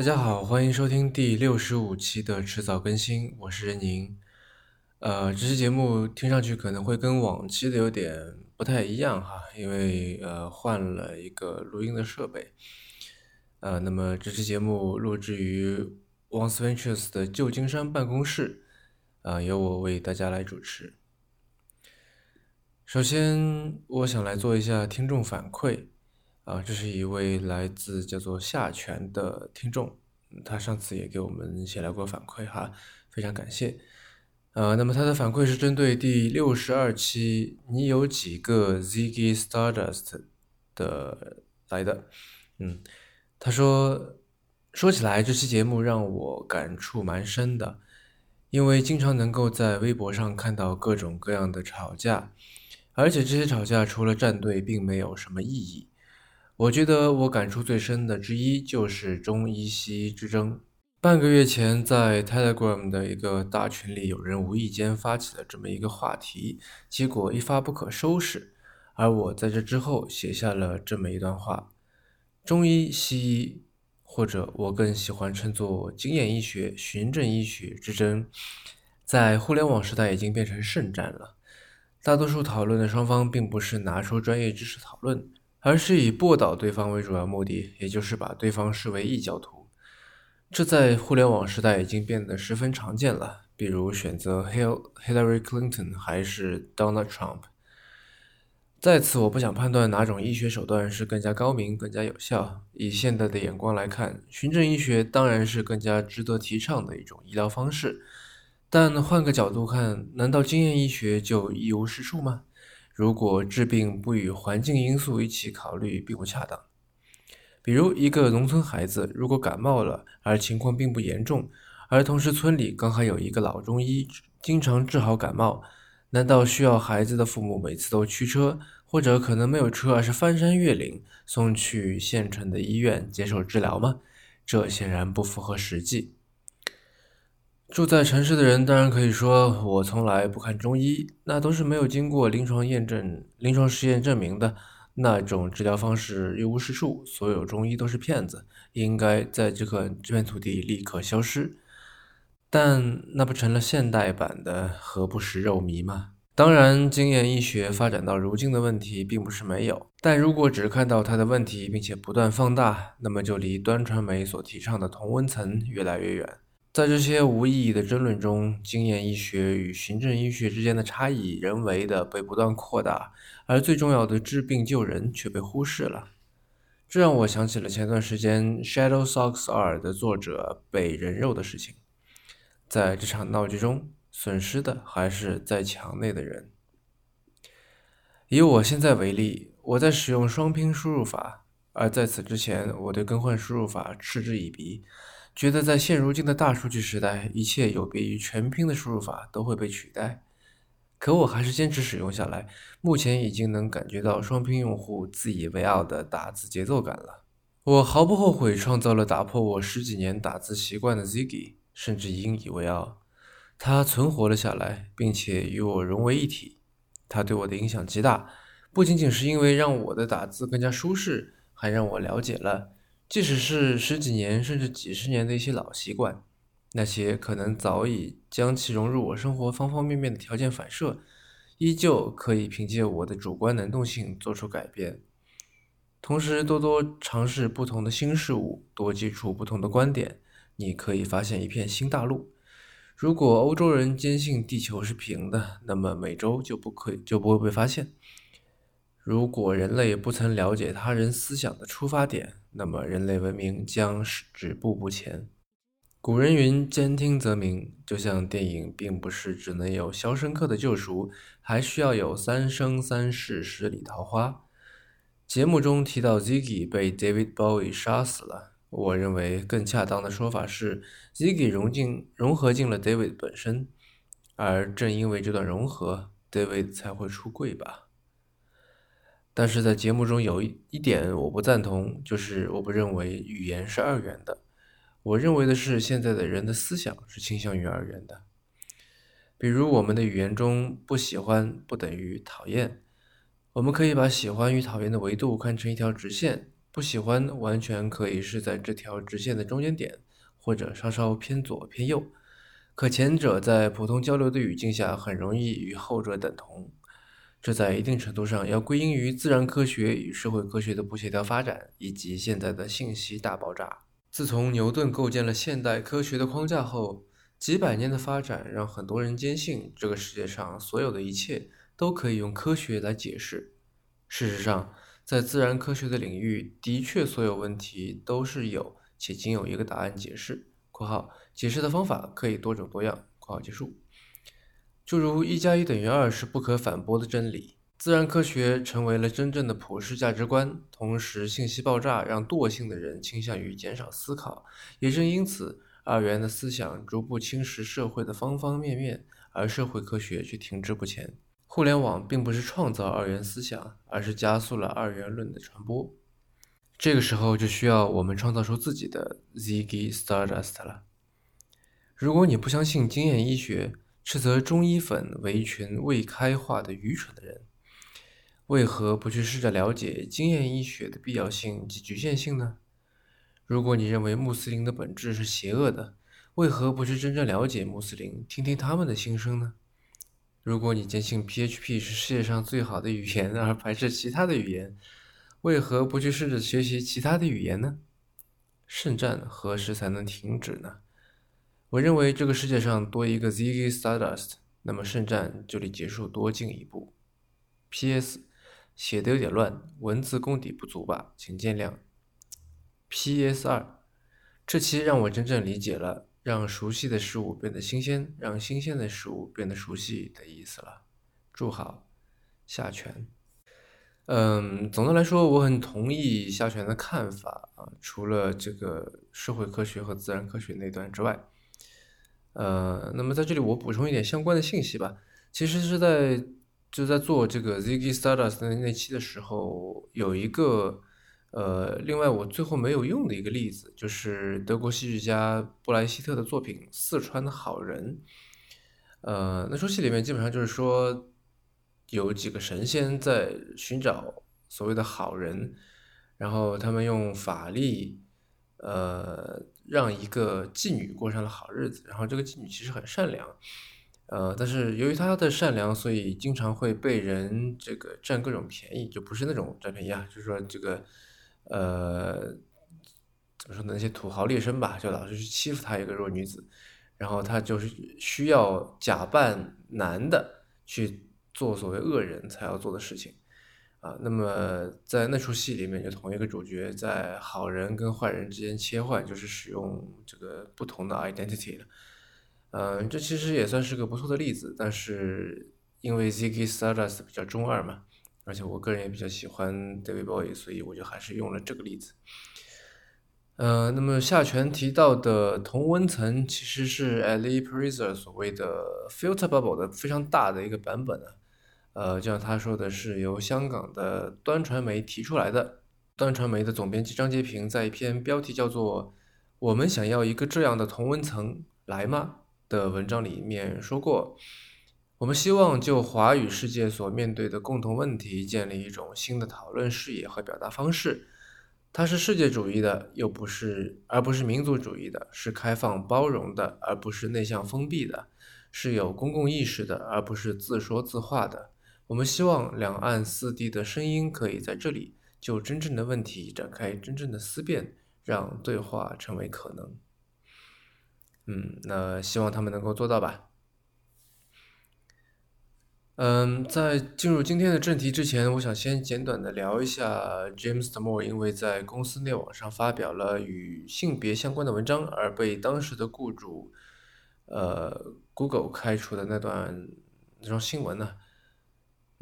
大家好，欢迎收听第六十五期的迟早更新，我是任宁。呃，这期节目听上去可能会跟往期的有点不太一样哈，因为呃换了一个录音的设备。呃，那么这期节目录制于 Once Ventures 的旧金山办公室，啊，由我为大家来主持。首先，我想来做一下听众反馈。啊，这是一位来自叫做夏泉的听众，他上次也给我们写来过反馈哈，非常感谢。呃，那么他的反馈是针对第六十二期“你有几个 Ziggy Stardust” 的来的。嗯，他说，说起来这期节目让我感触蛮深的，因为经常能够在微博上看到各种各样的吵架，而且这些吵架除了站队，并没有什么意义。我觉得我感触最深的之一就是中医西医之争。半个月前，在 Telegram 的一个大群里，有人无意间发起了这么一个话题，结果一发不可收拾。而我在这之后写下了这么一段话：中医西医，或者我更喜欢称作经验医学、循证医学之争，在互联网时代已经变成圣战了。大多数讨论的双方并不是拿出专业知识讨论。而是以驳倒对方为主要目的，也就是把对方视为异教徒。这在互联网时代已经变得十分常见了。比如选择 Hillary Clinton 还是 Donald Trump。在此，我不想判断哪种医学手段是更加高明、更加有效。以现代的眼光来看，循证医学当然是更加值得提倡的一种医疗方式。但换个角度看，难道经验医学就一无是处吗？如果治病不与环境因素一起考虑，并不恰当。比如，一个农村孩子如果感冒了，而情况并不严重，而同时村里刚好有一个老中医，经常治好感冒，难道需要孩子的父母每次都驱车，或者可能没有车，而是翻山越岭送去县城的医院接受治疗吗？这显然不符合实际。住在城市的人当然可以说，我从来不看中医，那都是没有经过临床验证、临床实验证明的那种治疗方式，一无是处。所有中医都是骗子，应该在这个这片土地立刻消失。但那不成了现代版的“何不食肉糜”吗？当然，经验医学发展到如今的问题并不是没有，但如果只看到它的问题，并且不断放大，那么就离端传媒所提倡的同温层越来越远。在这些无意义的争论中，经验医学与循证医学之间的差异人为的被不断扩大，而最重要的治病救人却被忽视了。这让我想起了前段时间《Shadow Socks 二》的作者被人肉的事情。在这场闹剧中，损失的还是在墙内的人。以我现在为例，我在使用双拼输入法，而在此之前，我对更换输入法嗤之以鼻。觉得在现如今的大数据时代，一切有别于全拼的输入法都会被取代。可我还是坚持使用下来，目前已经能感觉到双拼用户自以为傲的打字节奏感了。我毫不后悔创造了打破我十几年打字习惯的 Ziggy，甚至引以为傲。它存活了下来，并且与我融为一体。它对我的影响极大，不仅仅是因为让我的打字更加舒适，还让我了解了。即使是十几年甚至几十年的一些老习惯，那些可能早已将其融入我生活方方面面的条件反射，依旧可以凭借我的主观能动性做出改变。同时，多多尝试不同的新事物，多接触不同的观点，你可以发现一片新大陆。如果欧洲人坚信地球是平的，那么美洲就不可以就不会被发现。如果人类不曾了解他人思想的出发点，那么人类文明将是止步不前。古人云：“兼听则明。”就像电影并不是只能有《肖申克的救赎》，还需要有《三生三世十里桃花》。节目中提到 Ziggy 被 David Bowie 杀死了，我认为更恰当的说法是 Ziggy 融进融合进了 David 本身，而正因为这段融合，David 才会出柜吧。但是在节目中有一一点我不赞同，就是我不认为语言是二元的。我认为的是，现在的人的思想是倾向于二元的。比如，我们的语言中不喜欢不等于讨厌。我们可以把喜欢与讨厌的维度看成一条直线，不喜欢完全可以是在这条直线的中间点，或者稍稍偏左偏右。可前者在普通交流的语境下很容易与后者等同。这在一定程度上要归因于自然科学与社会科学的不协调发展，以及现在的信息大爆炸。自从牛顿构建了现代科学的框架后，几百年的发展让很多人坚信这个世界上所有的一切都可以用科学来解释。事实上，在自然科学的领域，的确所有问题都是有且仅有一个答案解释（括号解释的方法可以多种多样）（括号结束）。诸如一加一等于二是不可反驳的真理，自然科学成为了真正的普世价值观。同时，信息爆炸让惰性的人倾向于减少思考，也正因此，二元的思想逐步侵蚀社会的方方面面，而社会科学却停滞不前。互联网并不是创造二元思想，而是加速了二元论的传播。这个时候就需要我们创造出自己的 Ziggy Stardust 了。如果你不相信经验医学，斥责中医粉为一群未开化的愚蠢的人，为何不去试着了解经验医学的必要性及局限性呢？如果你认为穆斯林的本质是邪恶的，为何不去真正了解穆斯林，听听他们的心声呢？如果你坚信 PHP 是世界上最好的语言，而排斥其他的语言，为何不去试着学习其他的语言呢？圣战何时才能停止呢？我认为这个世界上多一个 Ziggy Stardust，那么圣战就离结束多近一步。P.S. 写的有点乱，文字功底不足吧，请见谅。P.S. 二，这期让我真正理解了让熟悉的事物变得新鲜，让新鲜的事物变得熟悉的意思了。祝好，下泉。嗯，总的来说，我很同意下泉的看法啊，除了这个社会科学和自然科学那段之外。呃，那么在这里我补充一点相关的信息吧。其实是在就在做这个 Ziggy Stardust 那那期的时候，有一个呃，另外我最后没有用的一个例子，就是德国戏剧家布莱希特的作品《四川的好人》。呃，那出戏里面基本上就是说，有几个神仙在寻找所谓的好人，然后他们用法力，呃。让一个妓女过上了好日子，然后这个妓女其实很善良，呃，但是由于她的善良，所以经常会被人这个占各种便宜，就不是那种占便宜啊，就是说这个，呃，怎么说呢？那些土豪劣绅吧，就老是去欺负她一个弱女子，然后她就是需要假扮男的去做所谓恶人才要做的事情。啊，那么在那出戏里面，就同一个主角在好人跟坏人之间切换，就是使用这个不同的 identity 了。嗯，这其实也算是个不错的例子，但是因为 Ziggy Stardust 比较中二嘛，而且我个人也比较喜欢 David Bowie，所以我就还是用了这个例子。呃，那么下泉提到的同温层其实是 Ali Pariser 所谓的 filter bubble 的非常大的一个版本啊。呃，就像他说的是由香港的端传媒提出来的。端传媒的总编辑张杰平在一篇标题叫做“我们想要一个这样的同温层来吗”的文章里面说过，我们希望就华语世界所面对的共同问题建立一种新的讨论视野和表达方式。它是世界主义的，又不是，而不是民族主义的；是开放包容的，而不是内向封闭的；是有公共意识的，而不是自说自话的。我们希望两岸四地的声音可以在这里就真正的问题展开真正的思辨，让对话成为可能。嗯，那希望他们能够做到吧。嗯，在进入今天的正题之前，我想先简短的聊一下 James Damore，因为在公司内网上发表了与性别相关的文章而被当时的雇主呃 Google 开除的那段那条新闻呢。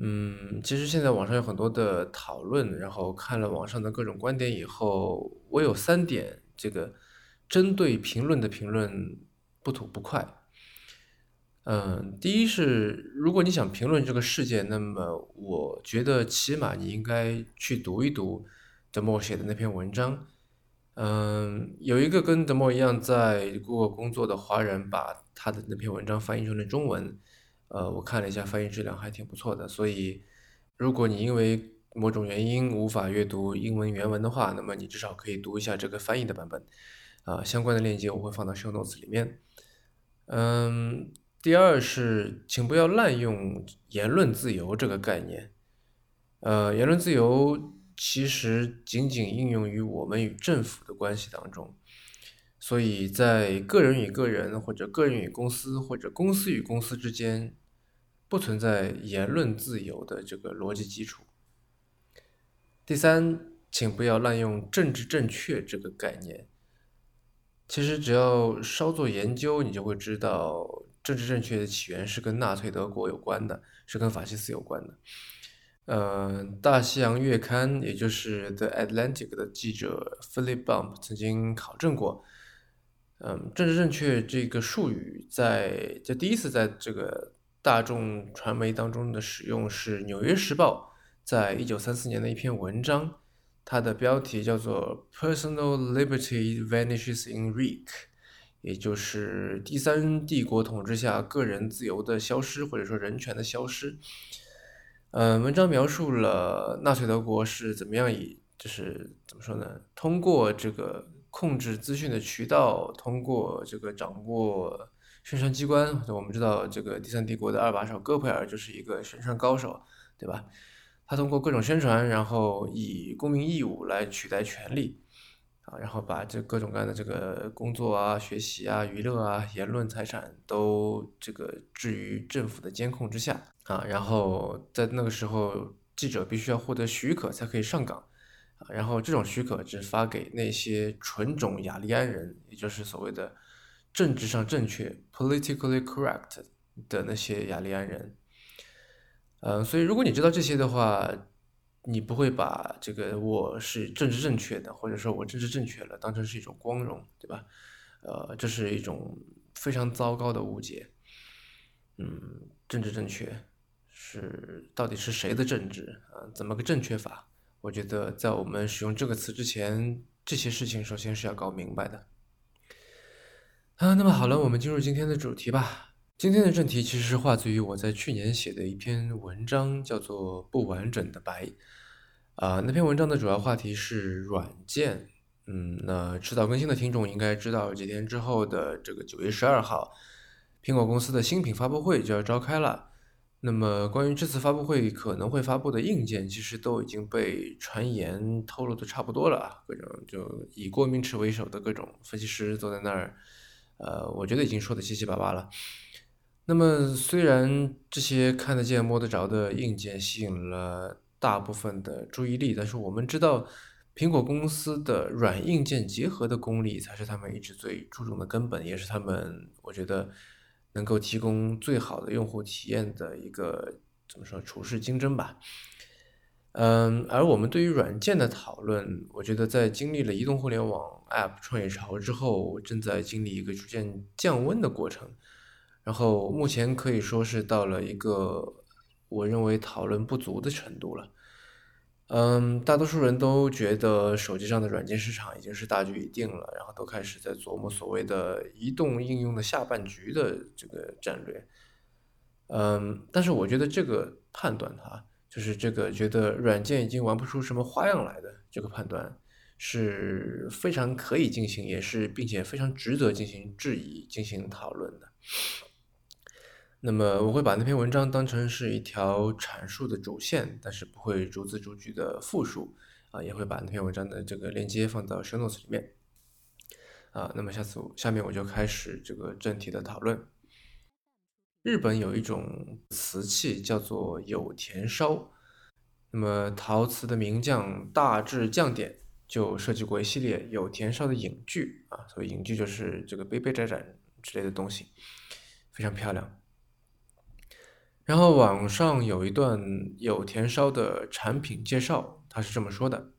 嗯，其实现在网上有很多的讨论，然后看了网上的各种观点以后，我有三点这个针对评论的评论不吐不快。嗯，第一是如果你想评论这个事件，那么我觉得起码你应该去读一读德莫写的那篇文章。嗯，有一个跟德莫一样在过工作的华人，把他的那篇文章翻译成了中文。呃，我看了一下，翻译质量还挺不错的。所以，如果你因为某种原因无法阅读英文原文的话，那么你至少可以读一下这个翻译的版本。啊，相关的链接我会放到 show notes 里面。嗯，第二是，请不要滥用言论自由这个概念。呃，言论自由其实仅仅应用于我们与政府的关系当中，所以在个人与个人，或者个人与公司，或者公司与公司之间，不存在言论自由的这个逻辑基础。第三，请不要滥用政治正确这个概念。其实只要稍作研究，你就会知道，政治正确的起源是跟纳粹德国有关的，是跟法西斯有关的。呃，《大西洋月刊》也就是《The Atlantic》的记者 Philip Bump 曾经考证过，嗯，政治正确这个术语在就第一次在这个大众传媒当中的使用是《纽约时报》在一九三四年的一篇文章。它的标题叫做 “Personal Liberty Vanishes in Reich”，也就是第三帝国统治下个人自由的消失，或者说人权的消失。嗯，文章描述了纳粹德国是怎么样以，就是怎么说呢？通过这个控制资讯的渠道，通过这个掌握宣传机关。我们知道，这个第三帝国的二把手戈培尔就是一个宣传高手，对吧？他通过各种宣传，然后以公民义务来取代权利，啊，然后把这各种各样的这个工作啊、学习啊、娱乐啊、言论、财产都这个置于政府的监控之下，啊，然后在那个时候，记者必须要获得许可才可以上岗，然后这种许可只发给那些纯种雅利安人，也就是所谓的政治上正确 （politically correct） 的那些雅利安人。嗯，所以如果你知道这些的话，你不会把这个我是政治正确的，或者说我政治正确了，当成是一种光荣，对吧？呃，这是一种非常糟糕的误解。嗯，政治正确是到底是谁的政治啊？怎么个正确法？我觉得在我们使用这个词之前，这些事情首先是要搞明白的。啊，那么好了，我们进入今天的主题吧。今天的正题其实是化自于我在去年写的一篇文章，叫做《不完整的白》。啊，那篇文章的主要话题是软件。嗯，那迟早更新的听众应该知道，几天之后的这个九月十二号，苹果公司的新品发布会就要召开了。那么，关于这次发布会可能会发布的硬件，其实都已经被传言透露的差不多了啊。各种就以郭明池为首的各种分析师坐在那儿，呃，我觉得已经说的七七八八了。那么，虽然这些看得见、摸得着的硬件吸引了大部分的注意力，但是我们知道，苹果公司的软硬件结合的功力才是他们一直最注重的根本，也是他们我觉得能够提供最好的用户体验的一个怎么说处事精针吧。嗯，而我们对于软件的讨论，我觉得在经历了移动互联网 App 创业潮之后，正在经历一个逐渐降温的过程。然后目前可以说是到了一个我认为讨论不足的程度了。嗯，大多数人都觉得手机上的软件市场已经是大局已定了，然后都开始在琢磨所谓的移动应用的下半局的这个战略。嗯，但是我觉得这个判断哈，就是这个觉得软件已经玩不出什么花样来的这个判断是非常可以进行，也是并且非常值得进行质疑、进行讨论的。那么我会把那篇文章当成是一条阐述的主线，但是不会逐字逐句的复述啊，也会把那篇文章的这个链接放到 show notes 里面啊。那么下次下面我就开始这个正题的讨论。日本有一种瓷器叫做有田烧，那么陶瓷的名匠大智匠典就设计过一系列有田烧的影具啊，所以影具就是这个杯杯盏盏之类的东西，非常漂亮。然后网上有一段有田烧的产品介绍，他是这么说的：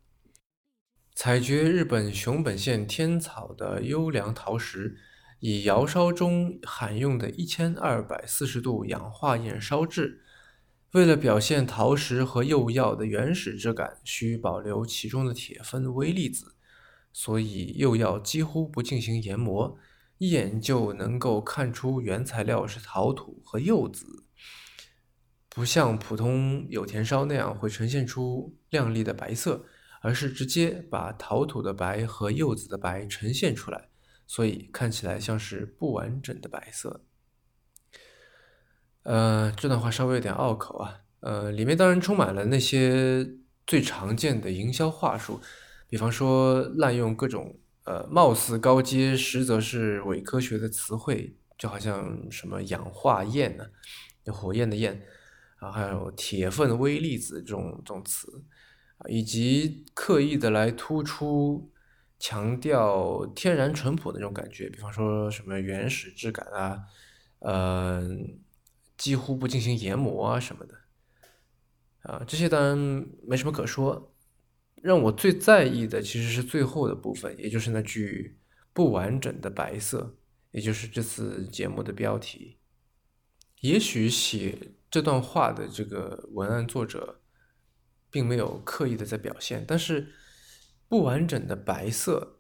采掘日本熊本县天草的优良陶石，以窑烧中罕用的一千二百四十度氧化焰烧制。为了表现陶石和釉药的原始质感，需保留其中的铁分微粒子，所以釉药几乎不进行研磨，一眼就能够看出原材料是陶土和釉子。不像普通有田烧那样会呈现出亮丽的白色，而是直接把陶土的白和釉子的白呈现出来，所以看起来像是不完整的白色。呃，这段话稍微有点拗口啊。呃，里面当然充满了那些最常见的营销话术，比方说滥用各种呃貌似高阶，实则是伪科学的词汇，就好像什么氧化焰呢，就火焰的焰啊，还有铁分微粒子这种这种词啊，以及刻意的来突出强调天然淳朴的那种感觉，比方说什么原始质感啊，呃，几乎不进行研磨啊什么的。啊，这些当然没什么可说。让我最在意的其实是最后的部分，也就是那句“不完整的白色”，也就是这次节目的标题。也许写这段话的这个文案作者并没有刻意的在表现，但是“不完整的白色”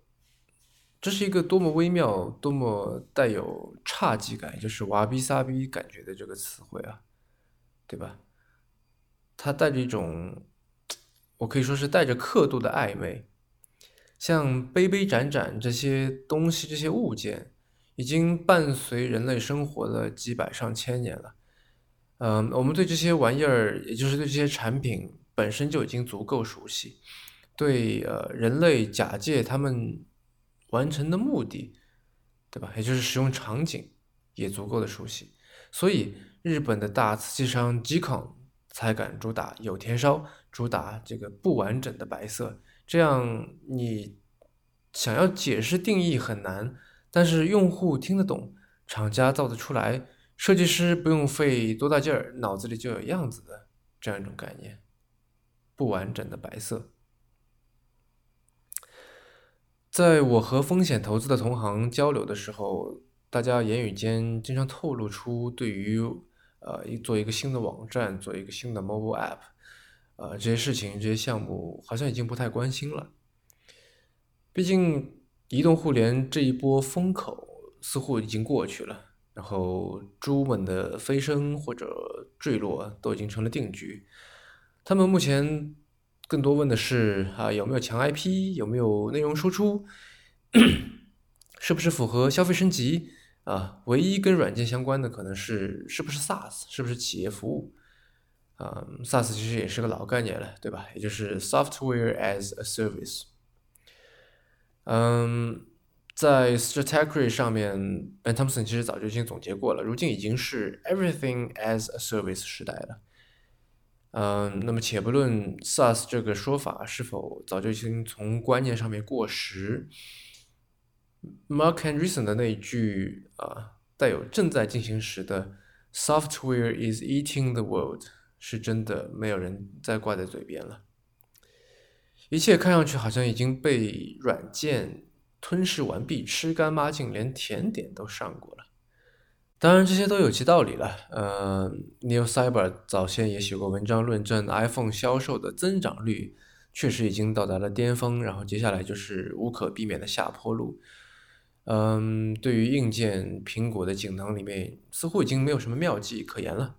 这是一个多么微妙、多么带有侘寂感，就是瓦比萨逼感觉的这个词汇啊，对吧？它带着一种，我可以说是带着刻度的暧昧，像杯杯盏盏这些东西、这些物件，已经伴随人类生活了几百上千年了。嗯，我们对这些玩意儿，也就是对这些产品本身就已经足够熟悉，对呃人类假借他们完成的目的，对吧？也就是使用场景也足够的熟悉，所以日本的大瓷器商 Gikon。才敢主打有田烧，主打这个不完整的白色，这样你想要解释定义很难，但是用户听得懂，厂家造得出来，设计师不用费多大劲儿，脑子里就有样子的这样一种概念。不完整的白色，在我和风险投资的同行交流的时候，大家言语间经常透露出对于。呃，一做一个新的网站，做一个新的 mobile app，呃，这些事情、这些项目好像已经不太关心了。毕竟，移动互联这一波风口似乎已经过去了，然后猪们的飞升或者坠落都已经成了定局。他们目前更多问的是啊，有没有强 IP，有没有内容输出，是不是符合消费升级？啊，唯一跟软件相关的可能是是不是 SaaS，是不是企业服务？啊，SaaS 其实也是个老概念了，对吧？也就是 Software as a Service。嗯，在 Strategy 上面，Ben Thompson 其实早就已经总结过了，如今已经是 Everything as a Service 时代了。嗯，那么且不论 SaaS 这个说法是否早就已经从观念上面过时。Mark Andreessen 的那一句啊，带有正在进行时的 “Software is eating the world” 是真的，没有人再挂在嘴边了。一切看上去好像已经被软件吞噬完毕，吃干抹净，连甜点都上过了。当然，这些都有其道理了。呃，Neil Cyber 早先也写过文章论证，iPhone 销售的增长率确实已经到达了巅峰，然后接下来就是无可避免的下坡路。嗯，对于硬件，苹果的锦囊里面似乎已经没有什么妙计可言了。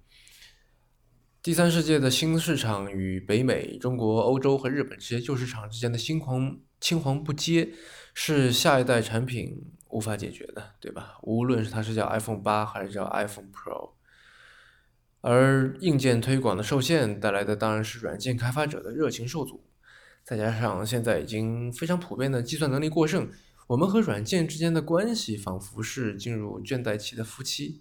第三世界的新市场与北美、中国、欧洲和日本这些旧市场之间的青黄青黄不接，是下一代产品无法解决的，对吧？无论是它是叫 iPhone 八还是叫 iPhone Pro，而硬件推广的受限带来的当然是软件开发者的热情受阻，再加上现在已经非常普遍的计算能力过剩。我们和软件之间的关系仿佛是进入倦怠期的夫妻，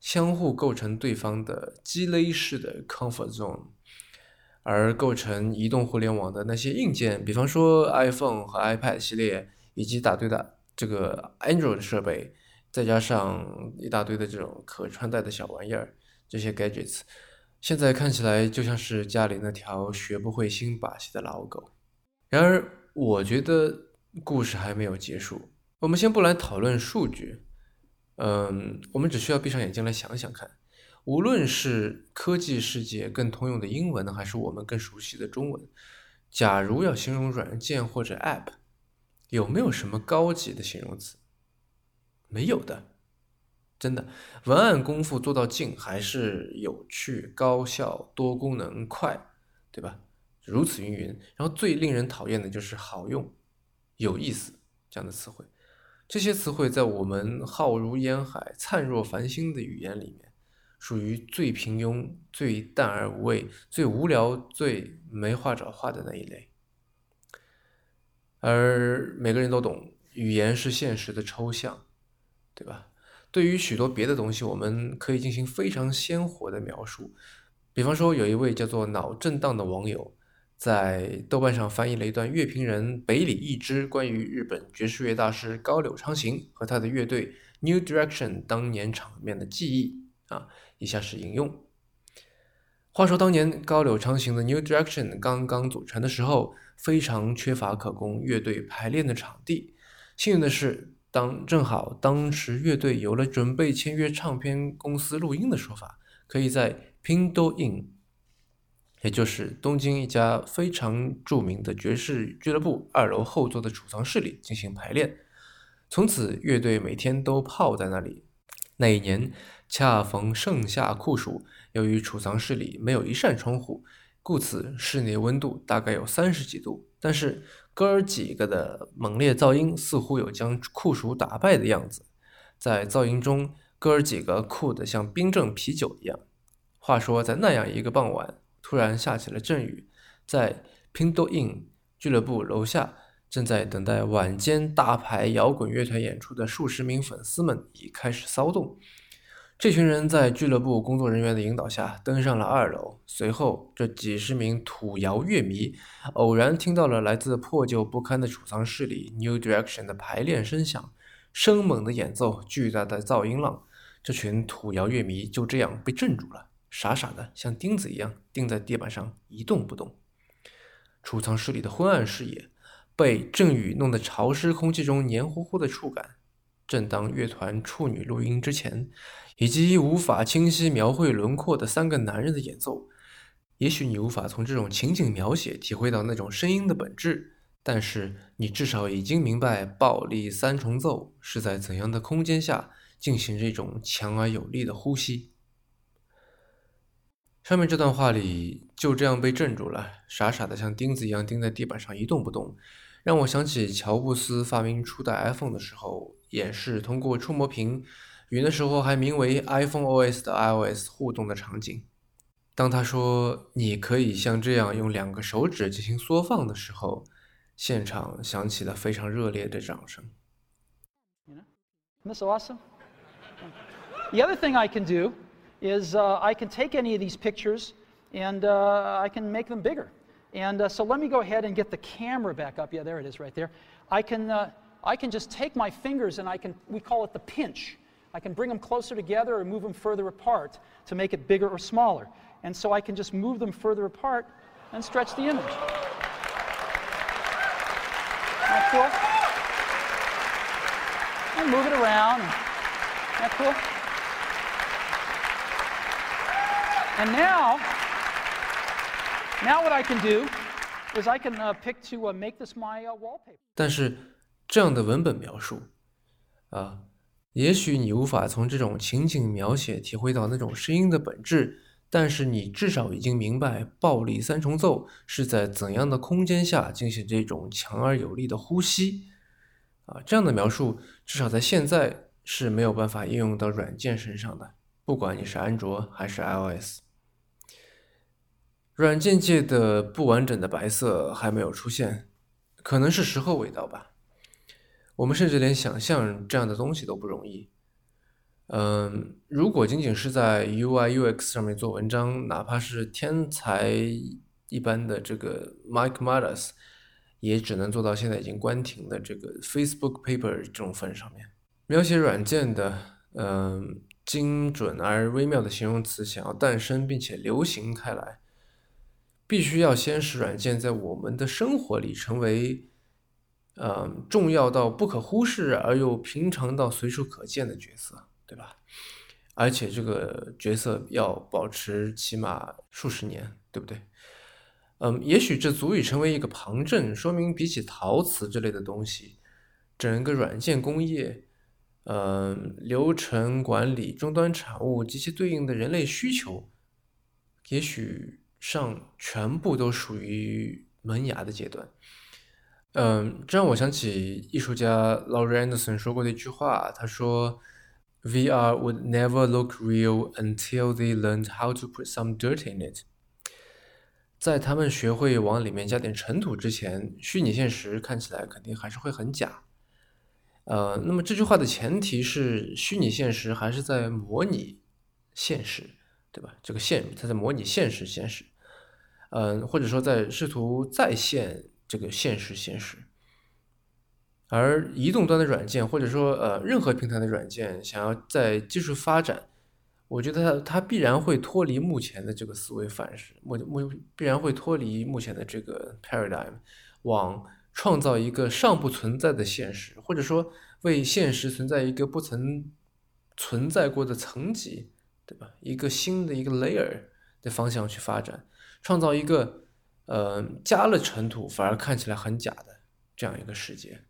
相互构成对方的积累式的 comfort zone，而构成移动互联网的那些硬件，比方说 iPhone 和 iPad 系列，以及大堆的这个 Android 设备，再加上一大堆的这种可穿戴的小玩意儿，这些 gadgets，现在看起来就像是家里那条学不会新把戏的老狗。然而，我觉得。故事还没有结束，我们先不来讨论数据，嗯，我们只需要闭上眼睛来想想看，无论是科技世界更通用的英文呢，还是我们更熟悉的中文，假如要形容软件或者 App，有没有什么高级的形容词？没有的，真的，文案功夫做到尽，还是有趣、高效、多功能、快，对吧？如此云云。然后最令人讨厌的就是好用、有意思这样的词汇。这些词汇在我们浩如烟海、灿若繁星的语言里面，属于最平庸、最淡而无味、最无聊、最没话找话的那一类。而每个人都懂，语言是现实的抽象，对吧？对于许多别的东西，我们可以进行非常鲜活的描述。比方说，有一位叫做“脑震荡”的网友，在豆瓣上翻译了一段乐评人北里一之关于日本爵士乐大师高柳昌行和他的乐队 New Direction 当年场面的记忆啊。以下是引用：话说当年高柳昌行的 New Direction 刚刚组成的时候，非常缺乏可供乐队排练的场地。幸运的是。当正好当时乐队有了准备签约唱片公司录音的说法，可以在 Pindo Inn，也就是东京一家非常著名的爵士俱乐部二楼后座的储藏室里进行排练。从此，乐队每天都泡在那里。那一年恰逢盛夏酷暑，由于储藏室里没有一扇窗户，故此室内温度大概有三十几度。但是哥儿几个的猛烈噪音似乎有将酷暑打败的样子，在噪音中，哥儿几个酷得像冰镇啤酒一样。话说，在那样一个傍晚，突然下起了阵雨，在 Pindo Inn 俱乐部楼下，正在等待晚间大牌摇滚乐团演出的数十名粉丝们已开始骚动。这群人在俱乐部工作人员的引导下登上了二楼。随后，这几十名土窑乐迷偶然听到了来自破旧不堪的储藏室里 New Direction 的排练声响，生猛的演奏，巨大的噪音浪。这群土窑乐迷就这样被镇住了，傻傻的像钉子一样钉在地板上一动不动。储藏室里的昏暗视野，被阵雨弄得潮湿空气中黏糊糊的触感。正当乐团处女录音之前。以及无法清晰描绘轮廓的三个男人的演奏，也许你无法从这种情景描写体会到那种声音的本质，但是你至少已经明白暴力三重奏是在怎样的空间下进行这种强而有力的呼吸。上面这段话里就这样被镇住了，傻傻的像钉子一样钉在地板上一动不动，让我想起乔布斯发明初代 iPhone 的时候，演示通过触摸屏。与那时候还名为 iPhone OS 的 iOS 互动的场景。当他说“你可以像这样用两个手指进行缩放”的时候，现场响起了非常热烈的掌声。Isn't this awesome? The other thing I can do is I can take any of these pictures and I can make them bigger. And uh, so let me go ahead and get the camera back up. Yeah, there it is right there. I can, uh, I can just take my fingers and I can, we call it the pinch. I can bring them closer together or move them further apart to make it bigger or smaller. And so I can just move them further apart and stretch the image. That cool? And move it around. That cool? And now, now what I can do is I can uh, pick to make this my uh, wallpaper. 但是这样的文本描述，啊。也许你无法从这种情景描写体会到那种声音的本质，但是你至少已经明白暴力三重奏是在怎样的空间下进行这种强而有力的呼吸。啊，这样的描述至少在现在是没有办法应用到软件身上的，不管你是安卓还是 iOS。软件界的不完整的白色还没有出现，可能是时候未到吧。我们甚至连想象这样的东西都不容易。嗯，如果仅仅是在 UI UX 上面做文章，哪怕是天才一般的这个 Mike Madas，也只能做到现在已经关停的这个 Facebook Paper 这种份上面。描写软件的，嗯，精准而微妙的形容词想要诞生并且流行开来，必须要先使软件在我们的生活里成为。嗯，重要到不可忽视而又平常到随处可见的角色，对吧？而且这个角色要保持起码数十年，对不对？嗯，也许这足以成为一个旁证，说明比起陶瓷这类的东西，整个软件工业，嗯，流程管理、终端产物及其对应的人类需求，也许上全部都属于萌芽的阶段。嗯，这让我想起艺术家 lawrence 说过的一句话，他说：“VR would never look real until they learned how to put some dirt in it。”在他们学会往里面加点尘土之前，虚拟现实看起来肯定还是会很假。呃，那么这句话的前提是虚拟现实还是在模拟现实，对吧？这个现它在模拟现实现实，嗯，或者说在试图再现这个现实现实。而移动端的软件或者说呃任何平台的软件想要在技术发展，我觉得它它必然会脱离目前的这个思维范式，目目必然会脱离目前的这个 paradigm，往。创造一个尚不存在的现实，或者说为现实存在一个不曾存在过的层级，对吧？一个新的一个 layer 的方向去发展，创造一个呃加了尘土反而看起来很假的这样一个世界。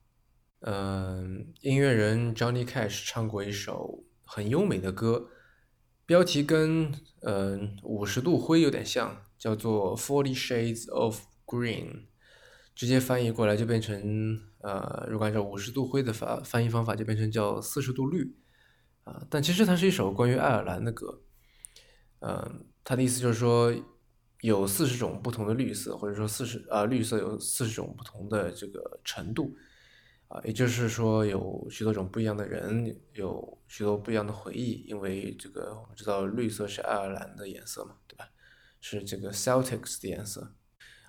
嗯，音乐人 Johnny Cash 唱过一首很优美的歌，标题跟嗯五十度灰有点像，叫做 Forty Shades of Green。直接翻译过来就变成，呃，如果按照五十度灰的发翻译方法，就变成叫四十度绿，啊，但其实它是一首关于爱尔兰的歌，嗯，它的意思就是说有四十种不同的绿色，或者说四十啊绿色有四十种不同的这个程度，啊，也就是说有许多种不一样的人，有许多不一样的回忆，因为这个我们知道绿色是爱尔兰的颜色嘛，对吧？是这个 Celtics 的颜色。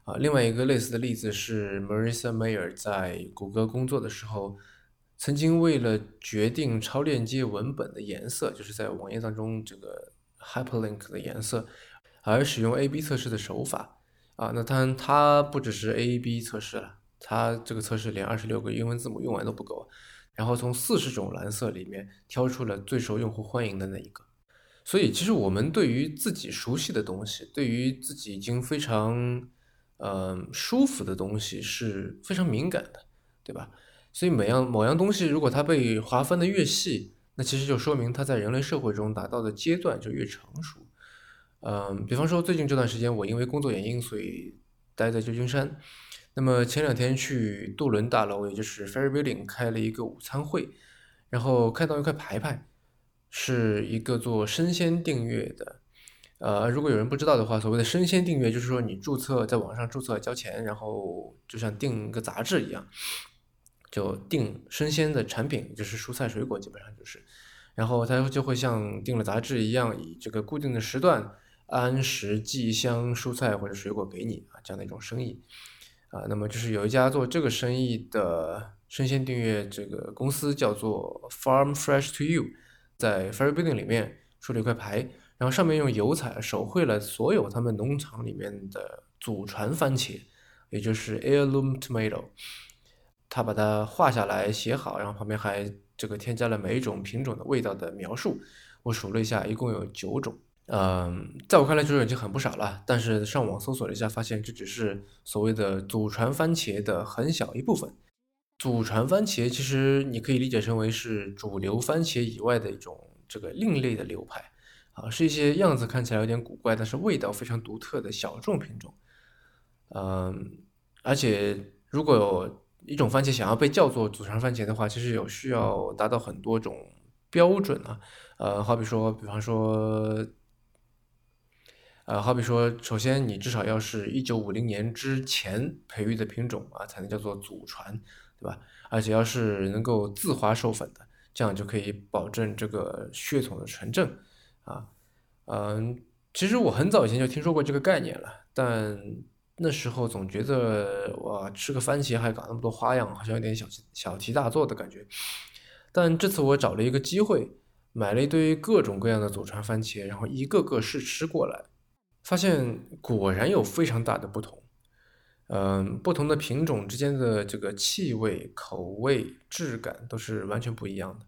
啊，另外一个类似的例子是 Marissa Mayer 在谷歌工作的时候，曾经为了决定超链接文本的颜色，就是在网页当中这个 hyperlink 的颜色，而使用 A/B 测试的手法。啊，那当然它不只是 A/B 测试了，它这个测试连二十六个英文字母用完都不够，然后从四十种蓝色里面挑出了最受用户欢迎的那一个。所以，其实我们对于自己熟悉的东西，对于自己已经非常嗯，舒服的东西是非常敏感的，对吧？所以每样某样东西，如果它被划分的越细，那其实就说明它在人类社会中达到的阶段就越成熟。嗯，比方说最近这段时间，我因为工作原因，所以待在旧金山。那么前两天去杜伦大楼，也就是 Ferry Building 开了一个午餐会，然后看到一块牌牌，是一个做生鲜订阅的。呃，如果有人不知道的话，所谓的生鲜订阅就是说你注册在网上注册交钱，然后就像订个杂志一样，就订生鲜的产品，就是蔬菜水果基本上就是，然后他就会像订了杂志一样，以这个固定的时段按时寄一箱蔬菜或者水果给你啊，这样的一种生意啊。那么就是有一家做这个生意的生鲜订阅这个公司叫做 Farm Fresh to You，在 Ferry Building 里面出了一块牌。然后上面用油彩手绘了所有他们农场里面的祖传番茄，也就是 heirloom tomato。他把它画下来写好，然后旁边还这个添加了每一种品种的味道的描述。我数了一下，一共有九种。嗯，在我看来就是已经很不少了，但是上网搜索了一下，发现这只是所谓的祖传番茄的很小一部分。祖传番茄其实你可以理解成为是主流番茄以外的一种这个另类的流派。啊，是一些样子看起来有点古怪，但是味道非常独特的小众品种。嗯，而且如果有一种番茄想要被叫做祖传番茄的话，其实有需要达到很多种标准啊。呃，好比说，比方说，呃，好比说，首先你至少要是一九五零年之前培育的品种啊，才能叫做祖传，对吧？而且要是能够自花授粉的，这样就可以保证这个血统的纯正。啊，嗯，其实我很早以前就听说过这个概念了，但那时候总觉得哇，吃个番茄还搞那么多花样，好像有点小小题大做的感觉。但这次我找了一个机会，买了一堆各种各样的祖传番茄，然后一个个试吃过来，发现果然有非常大的不同。嗯，不同的品种之间的这个气味、口味、质感都是完全不一样的。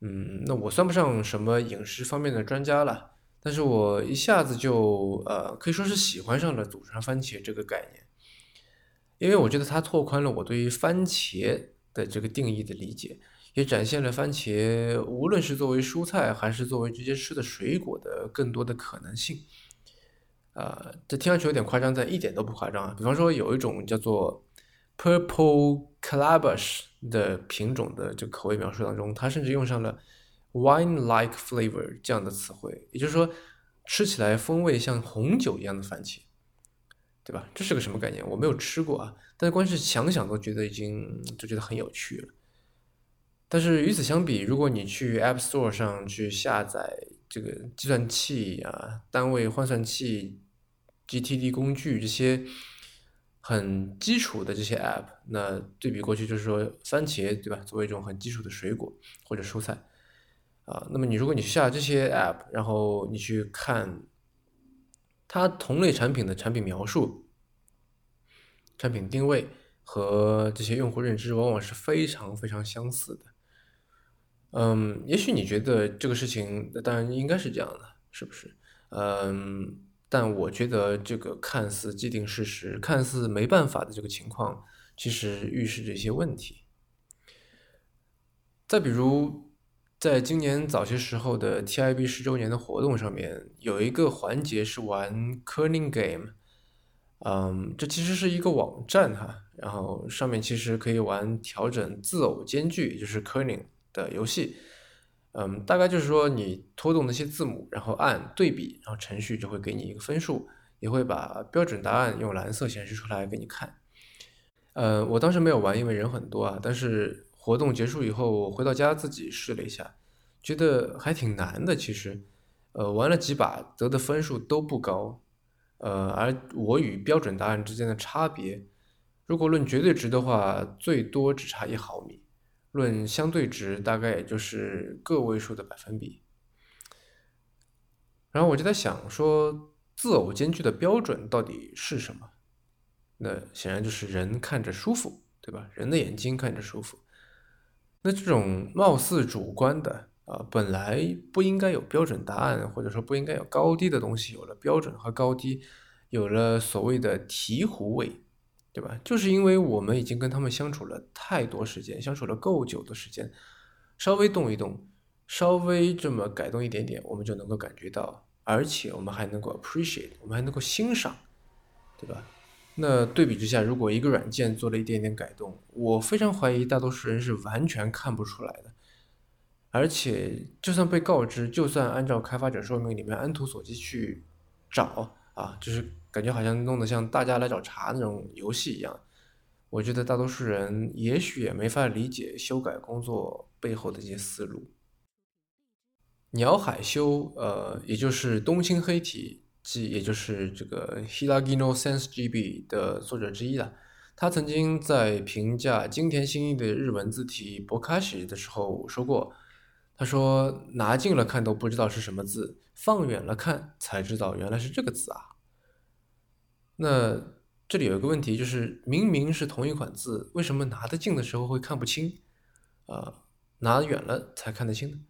嗯，那我算不上什么饮食方面的专家了，但是我一下子就呃可以说是喜欢上了祖传番茄这个概念，因为我觉得它拓宽了我对于番茄的这个定义的理解。也展现了番茄无论是作为蔬菜还是作为直接吃的水果的更多的可能性。啊，这听上去有点夸张，但一点都不夸张啊。比方说，有一种叫做 Purple Calabash 的品种的这口味描述当中，它甚至用上了 wine-like flavor 这样的词汇，也就是说，吃起来风味像红酒一样的番茄，对吧？这是个什么概念？我没有吃过啊，但是光是想想都觉得已经就觉得很有趣了。但是与此相比，如果你去 App Store 上去下载这个计算器啊、单位换算器、GTD 工具这些很基础的这些 App，那对比过去就是说番茄对吧？作为一种很基础的水果或者蔬菜啊，那么你如果你下这些 App，然后你去看它同类产品的产品描述、产品定位和这些用户认知，往往是非常非常相似的。嗯，也许你觉得这个事情，当然应该是这样的，是不是？嗯，但我觉得这个看似既定事实、看似没办法的这个情况，其实预示着一些问题。再比如，在今年早些时候的 TIB 十周年的活动上面，有一个环节是玩 Kerning Game，嗯，这其实是一个网站哈，然后上面其实可以玩调整字偶间距，也就是 Kerning。的游戏，嗯，大概就是说你拖动那些字母，然后按对比，然后程序就会给你一个分数，也会把标准答案用蓝色显示出来给你看。呃，我当时没有玩，因为人很多啊。但是活动结束以后，我回到家自己试了一下，觉得还挺难的。其实，呃，玩了几把得的分数都不高，呃，而我与标准答案之间的差别，如果论绝对值的话，最多只差一毫米。论相对值，大概也就是个位数的百分比。然后我就在想，说字偶间距的标准到底是什么？那显然就是人看着舒服，对吧？人的眼睛看着舒服。那这种貌似主观的啊，本来不应该有标准答案，或者说不应该有高低的东西，有了标准和高低，有了所谓的醍醐味。对吧？就是因为我们已经跟他们相处了太多时间，相处了够久的时间，稍微动一动，稍微这么改动一点点，我们就能够感觉到，而且我们还能够 appreciate，我们还能够欣赏，对吧？那对比之下，如果一个软件做了一点点改动，我非常怀疑大多数人是完全看不出来的，而且就算被告知，就算按照开发者说明里面按图索骥去找啊，就是。感觉好像弄得像大家来找茬那种游戏一样，我觉得大多数人也许也没法理解修改工作背后的一些思路。鸟海修，呃，也就是东青黑体，即也就是这个 Hilagino Sense GB 的作者之一了。他曾经在评价金田新一的日文字体博卡西的时候说过，他说拿近了看都不知道是什么字，放远了看才知道原来是这个字啊。那这里有一个问题，就是明明是同一款字，为什么拿得近的时候会看不清，啊，拿远了才看得清呢？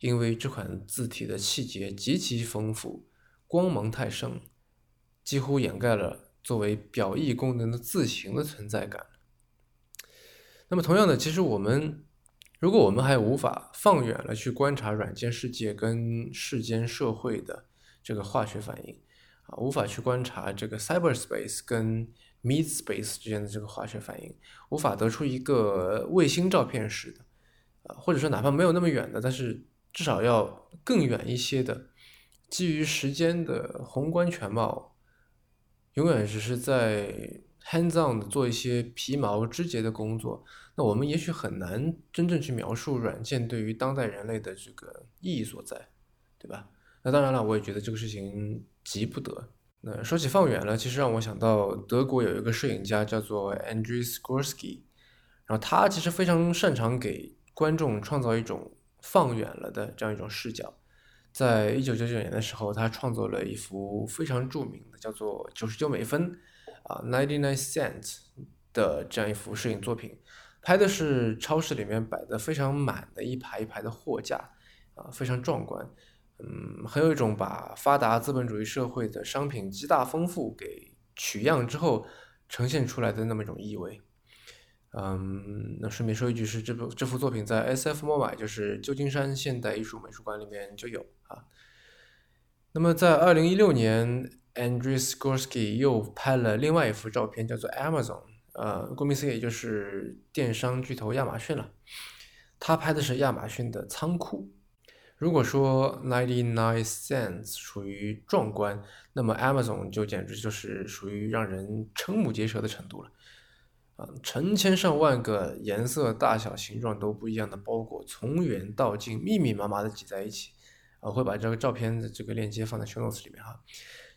因为这款字体的细节极其丰富，光芒太盛，几乎掩盖了作为表意功能的字形的存在感。那么同样的，其实我们如果我们还无法放远了去观察软件世界跟世间社会的这个化学反应。啊，无法去观察这个 cyberspace 跟 meet space 之间的这个化学反应，无法得出一个卫星照片式的，啊，或者说哪怕没有那么远的，但是至少要更远一些的，基于时间的宏观全貌，永远只是在 hands on 的做一些皮毛枝节的工作，那我们也许很难真正去描述软件对于当代人类的这个意义所在，对吧？那当然了，我也觉得这个事情。急不得。那说起放远了，其实让我想到德国有一个摄影家叫做 Andrew s k o r s k y 然后他其实非常擅长给观众创造一种放远了的这样一种视角。在一九九九年的时候，他创作了一幅非常著名的叫做九十九美分啊 ninety nine cents 的这样一幅摄影作品，拍的是超市里面摆的非常满的一排一排的货架啊，非常壮观。嗯，很有一种把发达资本主义社会的商品极大丰富给取样之后呈现出来的那么一种意味。嗯，那顺便说一句，是这部这幅作品在 S.F. MoMA，就是旧金山现代艺术美术馆里面就有啊。那么在二零一六年，Andrei Skorsky 又拍了另外一幅照片，叫做 Amazon，呃，顾名思义就是电商巨头亚马逊了。他拍的是亚马逊的仓库。如果说 Ninety Nine Cents 属于壮观，那么 Amazon 就简直就是属于让人瞠目结舌的程度了。啊，成千上万个颜色、大小、形状都不一样的包裹，从远到近，密密麻麻的挤在一起。啊，会把这个照片的这个链接放在 show notes 里面哈。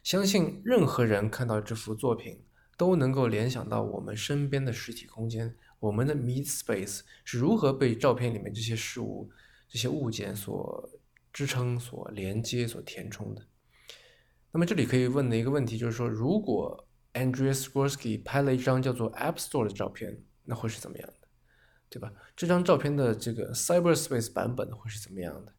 相信任何人看到这幅作品，都能够联想到我们身边的实体空间，我们的 meet space 是如何被照片里面这些事物。这些物件所支撑、所连接、所填充的。那么这里可以问的一个问题就是说，如果 Andrei Skorsky 拍了一张叫做 App Store 的照片，那会是怎么样的？对吧？这张照片的这个 Cyberspace 版本会是怎么样的？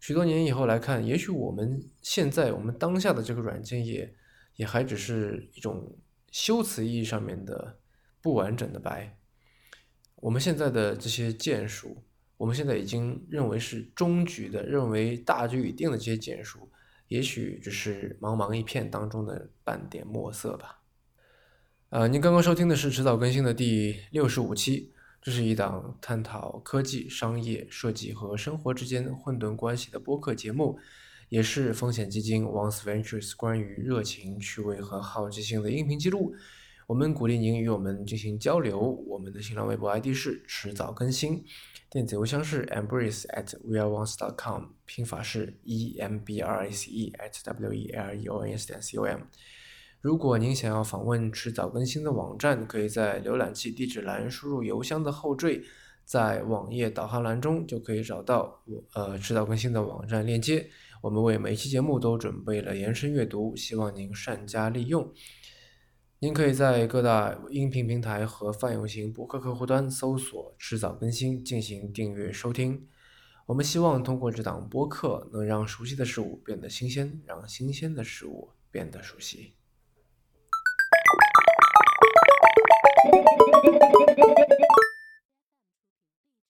许多年以后来看，也许我们现在我们当下的这个软件也也还只是一种修辞意义上面的不完整的白。我们现在的这些键数。我们现在已经认为是终局的，认为大局已定的这些建树，也许只是茫茫一片当中的半点墨色吧。呃，您刚刚收听的是迟早更新的第六十五期，这是一档探讨科技、商业、设计和生活之间混沌关系的播客节目，也是风险基金 Once Ventures 关于热情、趣味和好奇心的音频记录。我们鼓励您与我们进行交流。我们的新浪微博 ID 是迟早更新。电子邮箱是 embrace at weareones.com，拼法是 e m b r a c e at w e l e o n s 点 c o m。如果您想要访问迟早更新的网站，可以在浏览器地址栏输入邮箱的后缀，在网页导航栏中就可以找到我呃迟早更新的网站链接。我们为每一期节目都准备了延伸阅读，希望您善加利用。您可以在各大音频平台和泛用型博客客户端搜索“迟早更新”进行订阅收听。我们希望通过这档播客，能让熟悉的事物变得新鲜，让新鲜的事物变得熟悉。